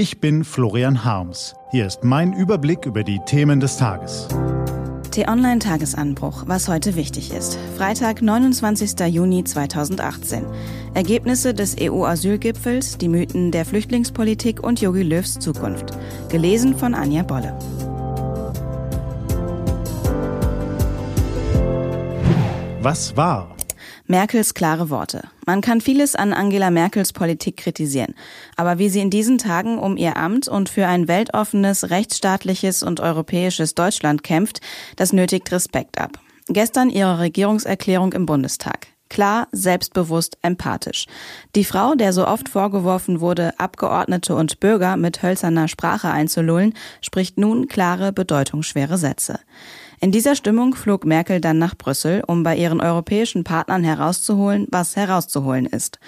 Ich bin Florian Harms. Hier ist mein Überblick über die Themen des Tages. T-Online-Tagesanbruch, was heute wichtig ist. Freitag, 29. Juni 2018. Ergebnisse des EU-Asylgipfels, die Mythen der Flüchtlingspolitik und Jogi Löws Zukunft. Gelesen von Anja Bolle. Was war? Merkels klare Worte. Man kann vieles an Angela Merkels Politik kritisieren, aber wie sie in diesen Tagen um ihr Amt und für ein weltoffenes, rechtsstaatliches und europäisches Deutschland kämpft, das nötigt Respekt ab. Gestern ihre Regierungserklärung im Bundestag. Klar, selbstbewusst, empathisch. Die Frau, der so oft vorgeworfen wurde, Abgeordnete und Bürger mit hölzerner Sprache einzulullen, spricht nun klare, bedeutungsschwere Sätze. In dieser Stimmung flog Merkel dann nach Brüssel, um bei ihren europäischen Partnern herauszuholen, was herauszuholen ist.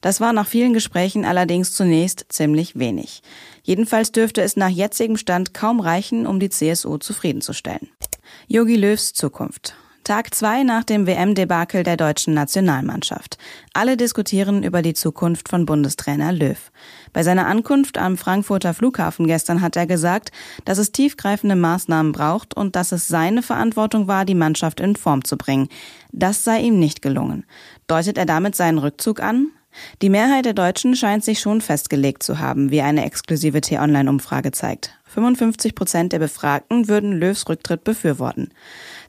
Das war nach vielen Gesprächen allerdings zunächst ziemlich wenig. Jedenfalls dürfte es nach jetzigem Stand kaum reichen, um die CSU zufriedenzustellen. Yogi Löws Zukunft. Tag zwei nach dem WM-Debakel der deutschen Nationalmannschaft. Alle diskutieren über die Zukunft von Bundestrainer Löw. Bei seiner Ankunft am Frankfurter Flughafen gestern hat er gesagt, dass es tiefgreifende Maßnahmen braucht und dass es seine Verantwortung war, die Mannschaft in Form zu bringen. Das sei ihm nicht gelungen. Deutet er damit seinen Rückzug an? Die Mehrheit der Deutschen scheint sich schon festgelegt zu haben, wie eine exklusive T-Online-Umfrage zeigt. 55 Prozent der Befragten würden Löws Rücktritt befürworten.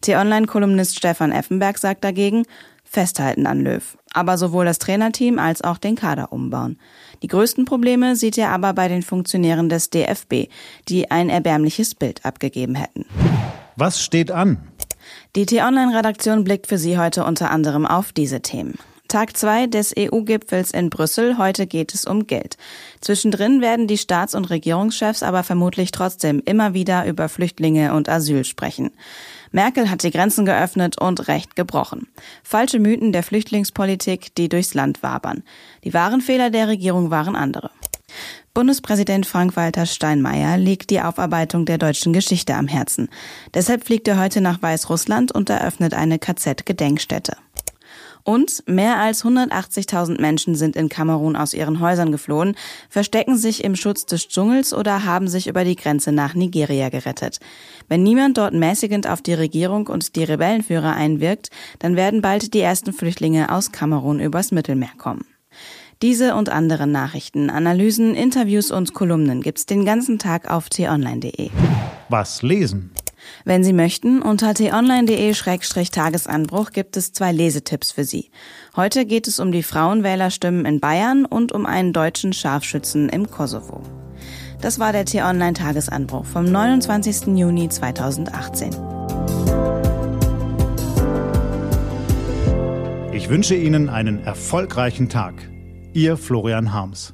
T-Online-Kolumnist Stefan Effenberg sagt dagegen, festhalten an Löw, aber sowohl das Trainerteam als auch den Kader umbauen. Die größten Probleme sieht er aber bei den Funktionären des DFB, die ein erbärmliches Bild abgegeben hätten. Was steht an? Die T-Online-Redaktion blickt für Sie heute unter anderem auf diese Themen. Tag zwei des EU-Gipfels in Brüssel. Heute geht es um Geld. Zwischendrin werden die Staats- und Regierungschefs aber vermutlich trotzdem immer wieder über Flüchtlinge und Asyl sprechen. Merkel hat die Grenzen geöffnet und Recht gebrochen. Falsche Mythen der Flüchtlingspolitik, die durchs Land wabern. Die wahren Fehler der Regierung waren andere. Bundespräsident Frank-Walter Steinmeier liegt die Aufarbeitung der deutschen Geschichte am Herzen. Deshalb fliegt er heute nach Weißrussland und eröffnet eine KZ-Gedenkstätte. Und mehr als 180.000 Menschen sind in Kamerun aus ihren Häusern geflohen, verstecken sich im Schutz des Dschungels oder haben sich über die Grenze nach Nigeria gerettet. Wenn niemand dort mäßigend auf die Regierung und die Rebellenführer einwirkt, dann werden bald die ersten Flüchtlinge aus Kamerun übers Mittelmeer kommen. Diese und andere Nachrichten, Analysen, Interviews und Kolumnen gibt's den ganzen Tag auf t-online.de. Was lesen? Wenn Sie möchten, unter t-online.de-tagesanbruch gibt es zwei Lesetipps für Sie. Heute geht es um die Frauenwählerstimmen in Bayern und um einen deutschen Scharfschützen im Kosovo. Das war der T-Online-Tagesanbruch vom 29. Juni 2018. Ich wünsche Ihnen einen erfolgreichen Tag. Ihr Florian Harms.